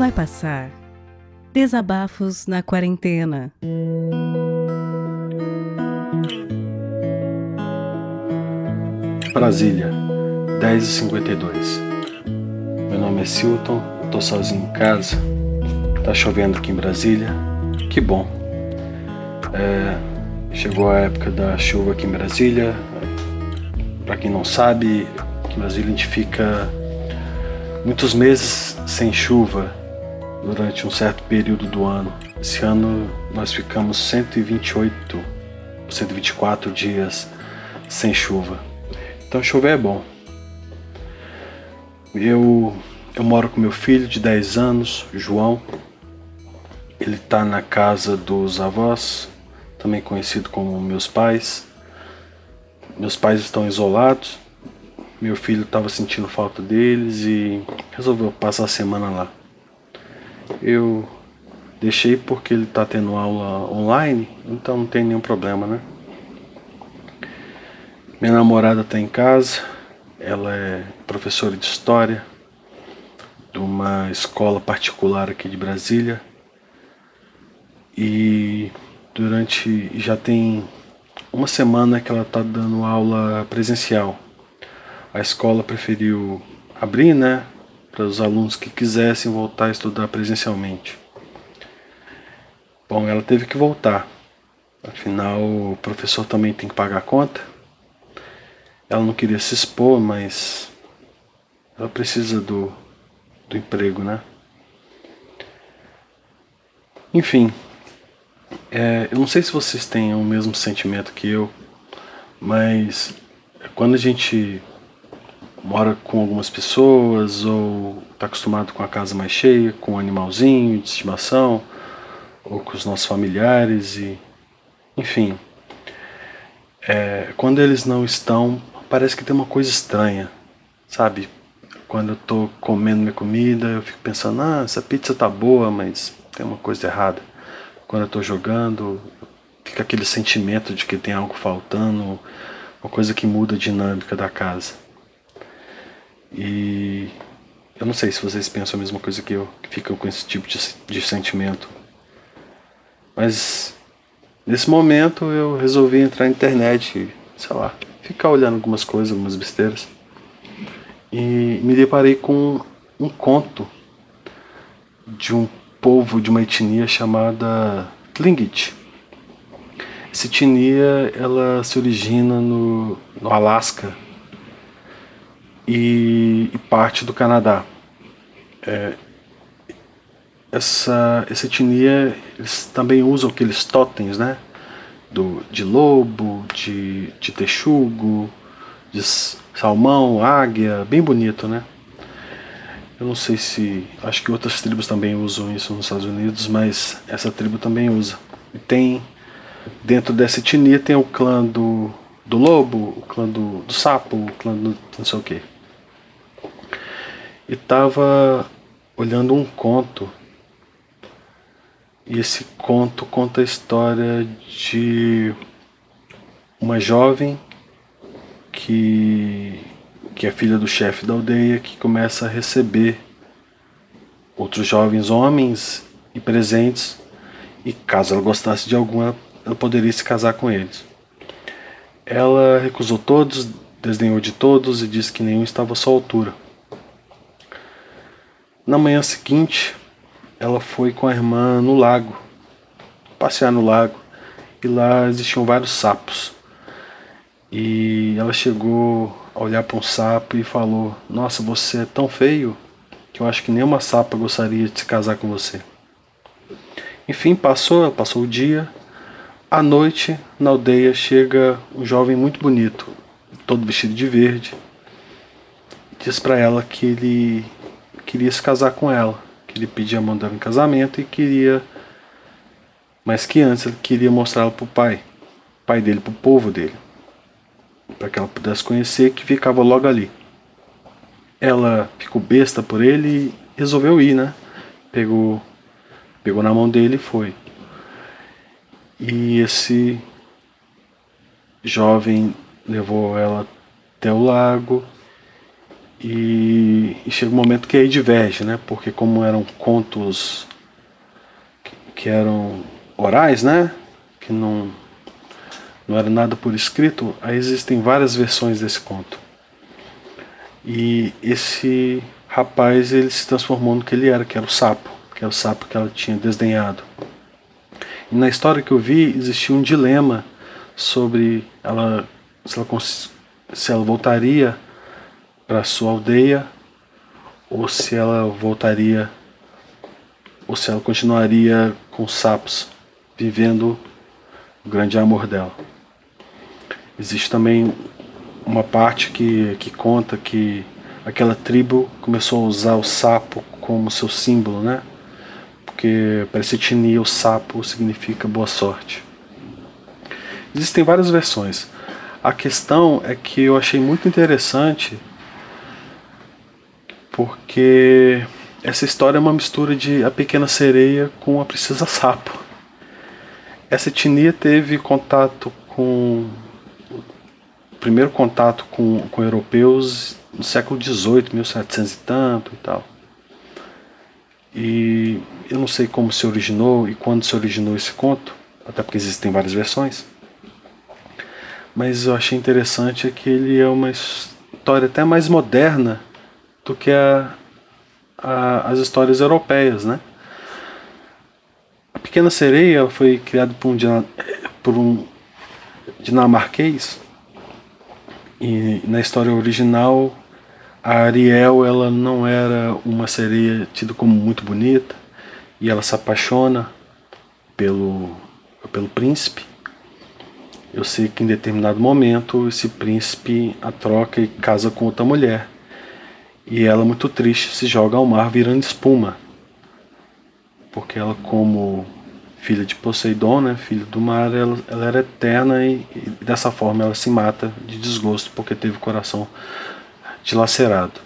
Vai passar. Desabafos na quarentena. Brasília, 10h52. Meu nome é Silton, tô sozinho em casa. Tá chovendo aqui em Brasília. Que bom. É, chegou a época da chuva aqui em Brasília. Para quem não sabe, aqui em Brasília a gente fica muitos meses sem chuva durante um certo período do ano. Esse ano nós ficamos 128, 124 dias sem chuva. Então chover é bom. Eu, eu moro com meu filho de 10 anos, João. Ele está na casa dos avós, também conhecido como meus pais. Meus pais estão isolados. Meu filho estava sentindo falta deles e resolveu passar a semana lá. Eu deixei porque ele está tendo aula online, então não tem nenhum problema, né? Minha namorada está em casa, ela é professora de história de uma escola particular aqui de Brasília e durante já tem uma semana que ela está dando aula presencial. A escola preferiu abrir, né, para os alunos que quisessem voltar a estudar presencialmente. Bom, ela teve que voltar. Afinal, o professor também tem que pagar a conta. Ela não queria se expor, mas ela precisa do, do emprego, né? Enfim, é, eu não sei se vocês têm o mesmo sentimento que eu, mas quando a gente mora com algumas pessoas ou está acostumado com a casa mais cheia, com um animalzinho de estimação, ou com os nossos familiares e enfim, é, quando eles não estão, parece que tem uma coisa estranha, sabe? Quando eu tô comendo minha comida, eu fico pensando, ah, essa pizza tá boa, mas tem uma coisa errada. Quando eu tô jogando, fica aquele sentimento de que tem algo faltando, uma coisa que muda a dinâmica da casa. E eu não sei se vocês pensam a mesma coisa que eu, que ficam com esse tipo de, de sentimento. Mas nesse momento eu resolvi entrar na internet, sei lá, ficar olhando algumas coisas, algumas besteiras. E me deparei com um conto de um povo de uma etnia chamada Tlingit. Essa etnia ela se origina no, no Alasca e, e parte do Canadá. É, essa, essa etnia eles também usam aqueles totens, né? do, de lobo, de, de texugo, de salmão, águia, bem bonito, né? Eu não sei se. Acho que outras tribos também usam isso nos Estados Unidos, mas essa tribo também usa. E tem. Dentro dessa etnia tem o clã do, do lobo, o clã do, do sapo, o clã do não sei o que. E tava olhando um conto e esse conto conta a história de uma jovem que, que é filha do chefe da aldeia que começa a receber outros jovens homens e presentes e caso ela gostasse de algum ela, ela poderia se casar com eles. Ela recusou todos, desdenhou de todos e disse que nenhum estava à sua altura. Na manhã seguinte, ela foi com a irmã no lago, passear no lago, e lá existiam vários sapos. E ela chegou a olhar para um sapo e falou: Nossa, você é tão feio que eu acho que nenhuma sapa gostaria de se casar com você. Enfim, passou, passou o dia. À noite, na aldeia, chega um jovem muito bonito, todo vestido de verde. Diz para ela que ele queria se casar com ela que ele pedia a mão dela em casamento e queria, mas que antes ele queria mostrá-la para o pai, pai dele, para o povo dele, para que ela pudesse conhecer que ficava logo ali. Ela ficou besta por ele e resolveu ir, né? Pegou, pegou na mão dele e foi. E esse jovem levou ela até o lago E, e, chega um momento que aí diverge, né? Porque como eram contos que eram orais, né? Que não, não era nada por escrito, aí existem várias versões desse conto. E esse rapaz ele se transformou no que ele era, que era o sapo, que é o sapo que ela tinha desdenhado. E na história que eu vi existia um dilema sobre ela se ela, se ela voltaria para sua aldeia ou se ela voltaria ou se ela continuaria com os sapos vivendo o grande amor dela. Existe também uma parte que, que conta que aquela tribo começou a usar o sapo como seu símbolo, né? Porque para essa etnia o sapo significa boa sorte. Existem várias versões. A questão é que eu achei muito interessante porque essa história é uma mistura de A Pequena Sereia com A Princesa Sapo. Essa etnia teve contato com. Primeiro contato com, com europeus no século XVIII, 1700 e tanto e tal. E eu não sei como se originou e quando se originou esse conto, até porque existem várias versões. Mas eu achei interessante é que ele é uma história até mais moderna do que a, a, as histórias europeias, né? A Pequena Sereia foi criada por um, por um dinamarquês e na história original a Ariel ela não era uma sereia tida como muito bonita e ela se apaixona pelo pelo príncipe. Eu sei que em determinado momento esse príncipe a troca e casa com outra mulher. E ela, muito triste, se joga ao mar virando espuma. Porque ela, como filha de Poseidon, né, filha do mar, ela, ela era eterna e, e, dessa forma ela se mata de desgosto porque teve o coração dilacerado.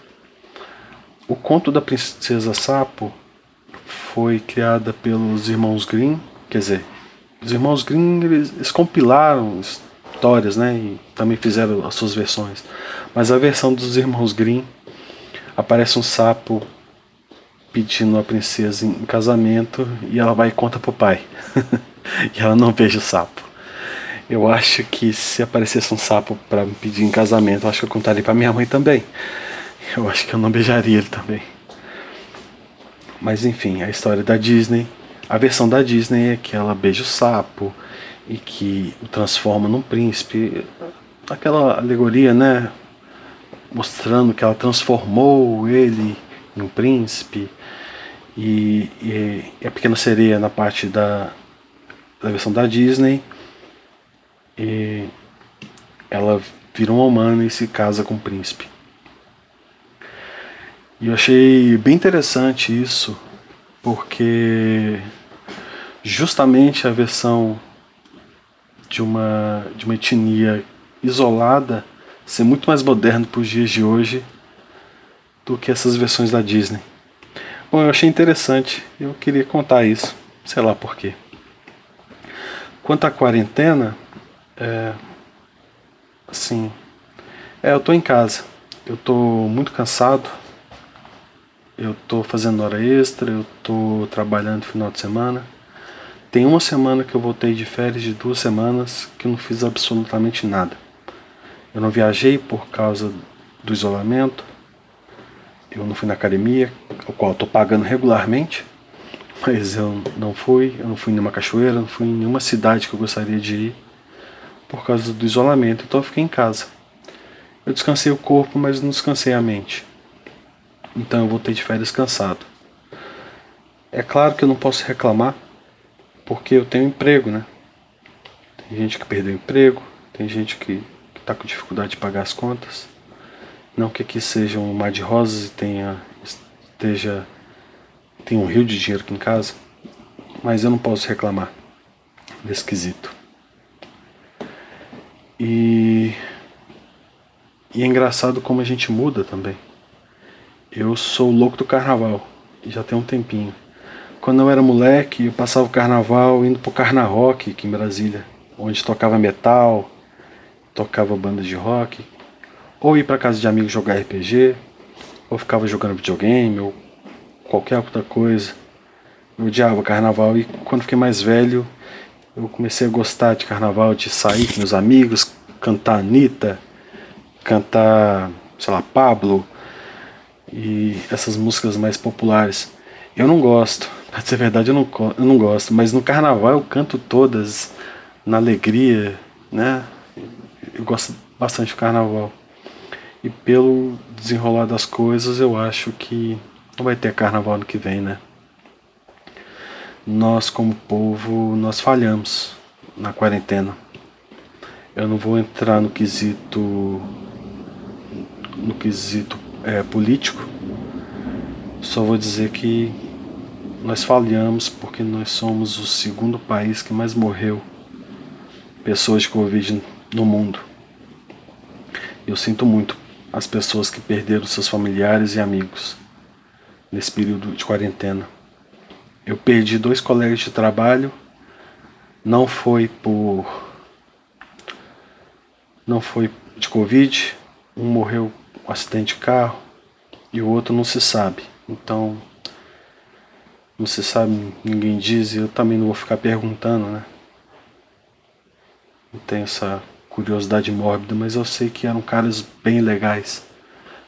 O conto da princesa Sapo foi criada pelos irmãos Grimm, quer dizer, os irmãos Grimm eles, eles compilaram histórias, né, e também fizeram as suas versões. Mas a versão dos irmãos Grimm aparece um sapo pedindo a princesa em casamento e ela vai e conta pro pai. e ela não beija o sapo. Eu acho que se aparecesse um sapo para me pedir em casamento, eu acho que eu contaria para minha mãe também. Eu acho que eu não beijaria ele também. Mas enfim, a história da Disney, a versão da Disney é que ela beija o sapo e que o transforma num príncipe. Aquela alegoria, né? Mostrando que ela transformou ele em um príncipe e, e, e a pequena sereia na parte da, da versão da Disney e ela vira uma humana e se casa com o príncipe. E eu achei bem interessante isso, porque justamente a versão de uma, de uma etnia isolada ser muito mais moderno para os dias de hoje do que essas versões da Disney. Bom, eu achei interessante, eu queria contar isso, sei lá porquê. Quanto à quarentena, é, assim, é, eu estou em casa, eu estou muito cansado, eu estou fazendo hora extra, eu estou trabalhando no final de semana. Tem uma semana que eu voltei de férias de duas semanas que eu não fiz absolutamente nada. Eu não viajei por causa do isolamento. Eu não fui na academia, o qual estou pagando regularmente, mas eu não fui. Eu não fui em nenhuma cachoeira, não fui em nenhuma cidade que eu gostaria de ir por causa do isolamento, então eu fiquei em casa. Eu descansei o corpo, mas não descansei a mente. Então eu voltei de férias cansado. É claro que eu não posso reclamar, porque eu tenho emprego, né? Tem gente que perdeu emprego, tem gente que está com dificuldade de pagar as contas. Não que aqui seja um mar de rosas e tenha, esteja, tenha um rio de dinheiro aqui em casa, mas eu não posso reclamar desse quesito. E, e é engraçado como a gente muda também. Eu sou louco do carnaval, já tem um tempinho. Quando eu era moleque, eu passava o carnaval indo pro Carna Rock aqui em Brasília, onde tocava metal, tocava bandas de rock, ou ir para casa de amigos jogar RPG, ou ficava jogando videogame ou qualquer outra coisa. Eu odiava carnaval e quando fiquei mais velho, eu comecei a gostar de carnaval, de sair com meus amigos, cantar Anitta, cantar, sei lá, Pablo e essas músicas mais populares. Eu não gosto, pra a verdade, eu não, eu não gosto, mas no carnaval eu canto todas, na alegria, né? Eu gosto bastante do carnaval. E pelo desenrolar das coisas, eu acho que não vai ter carnaval ano que vem, né? Nós, como povo, nós falhamos na quarentena. Eu não vou entrar no quesito no quesito é, político. Só vou dizer que nós falhamos porque nós somos o segundo país que mais morreu pessoas de Covid no mundo. Eu sinto muito as pessoas que perderam seus familiares e amigos nesse período de quarentena. Eu perdi dois colegas de trabalho, não foi por. não foi de Covid, um morreu um acidente de carro e o outro não se sabe. Então, não se sabe, ninguém diz, e eu também não vou ficar perguntando, né? Não tenho essa curiosidade mórbida, mas eu sei que eram caras bem legais,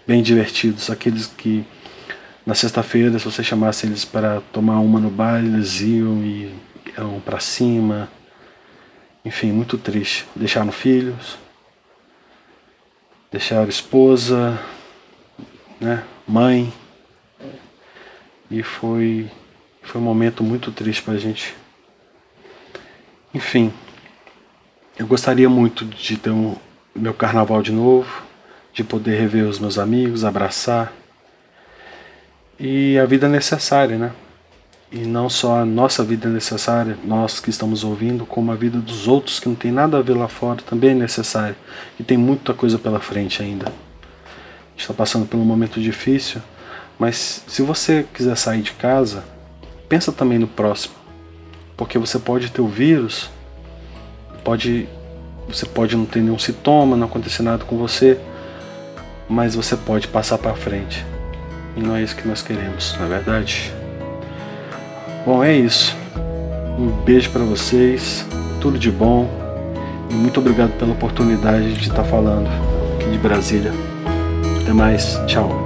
bem divertidos, aqueles que na sexta-feira, se você chamasse eles para tomar uma no bar, eles iam e iam para cima. Enfim, muito triste. Deixaram filhos, deixaram esposa, né, mãe. E foi, foi um momento muito triste para a gente. Enfim, eu gostaria muito de ter um meu carnaval de novo, de poder rever os meus amigos, abraçar. E a vida é necessária, né? E não só a nossa vida é necessária, nós que estamos ouvindo, como a vida dos outros que não tem nada a ver lá fora também é necessária. E tem muita coisa pela frente ainda. A gente está passando por um momento difícil, mas se você quiser sair de casa, pensa também no próximo. Porque você pode ter o vírus pode você pode não ter nenhum sintoma, não acontecer nada com você, mas você pode passar para frente. E não é isso que nós queremos, não é verdade? Bom, é isso. Um beijo para vocês, tudo de bom e muito obrigado pela oportunidade de estar falando aqui de Brasília. Até mais, tchau.